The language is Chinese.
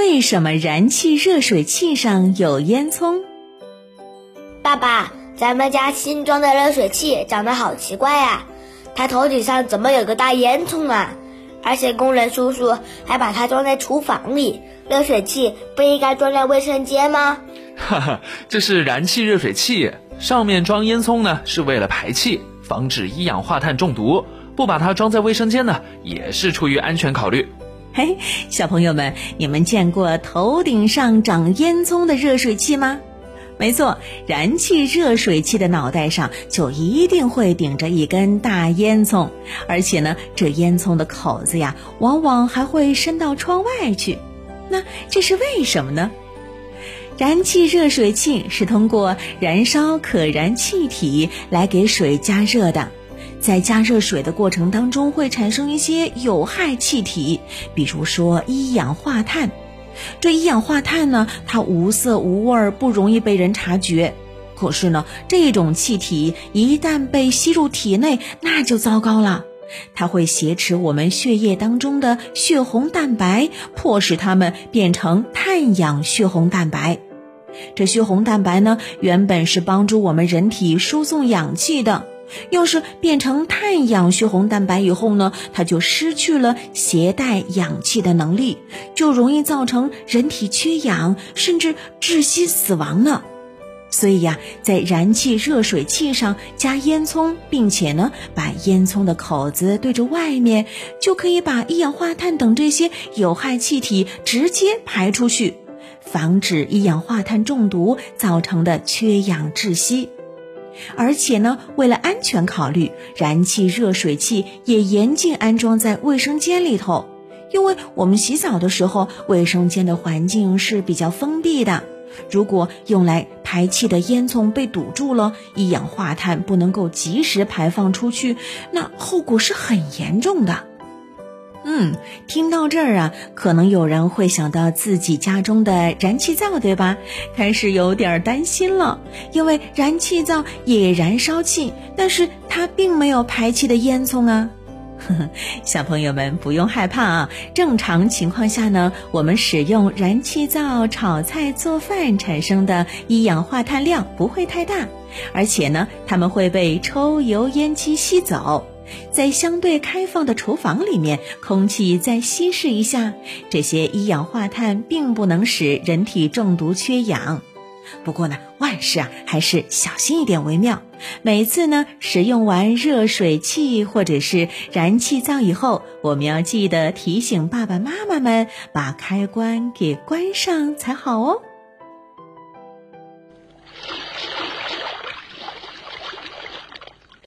为什么燃气热水器上有烟囱？爸爸，咱们家新装的热水器长得好奇怪呀，它头顶上怎么有个大烟囱啊？而且工人叔叔还把它装在厨房里，热水器不应该装在卫生间吗？哈哈，这是燃气热水器，上面装烟囱呢，是为了排气，防止一氧化碳中毒。不把它装在卫生间呢，也是出于安全考虑。嘿，小朋友们，你们见过头顶上长烟囱的热水器吗？没错，燃气热水器的脑袋上就一定会顶着一根大烟囱，而且呢，这烟囱的口子呀，往往还会伸到窗外去。那这是为什么呢？燃气热水器是通过燃烧可燃气体来给水加热的，在加热水的过程当中会产生一些有害气体，比如说一氧化碳。这一氧化碳呢，它无色无味，不容易被人察觉。可是呢，这种气体一旦被吸入体内，那就糟糕了。它会挟持我们血液当中的血红蛋白，迫使它们变成碳氧血红蛋白。这血红蛋白呢，原本是帮助我们人体输送氧气的。要是变成碳氧血红蛋白以后呢，它就失去了携带氧气的能力，就容易造成人体缺氧，甚至窒息死亡呢。所以呀，在燃气热水器上加烟囱，并且呢，把烟囱的口子对着外面，就可以把一氧化碳等这些有害气体直接排出去，防止一氧化碳中毒造成的缺氧窒息。而且呢，为了安全考虑，燃气热水器也严禁安装在卫生间里头，因为我们洗澡的时候，卫生间的环境是比较封闭的。如果用来排气的烟囱被堵住了，一氧化碳不能够及时排放出去，那后果是很严重的。嗯，听到这儿啊，可能有人会想到自己家中的燃气灶，对吧？开始有点担心了，因为燃气灶也燃烧气，但是它并没有排气的烟囱啊。呵呵，小朋友们不用害怕啊，正常情况下呢，我们使用燃气灶炒菜做饭产生的一氧化碳量不会太大，而且呢，它们会被抽油烟机吸走。在相对开放的厨房里面，空气再稀释一下，这些一氧化碳并不能使人体中毒缺氧。不过呢，万事啊还是小心一点为妙。每次呢使用完热水器或者是燃气灶以后，我们要记得提醒爸爸妈妈们把开关给关上才好哦。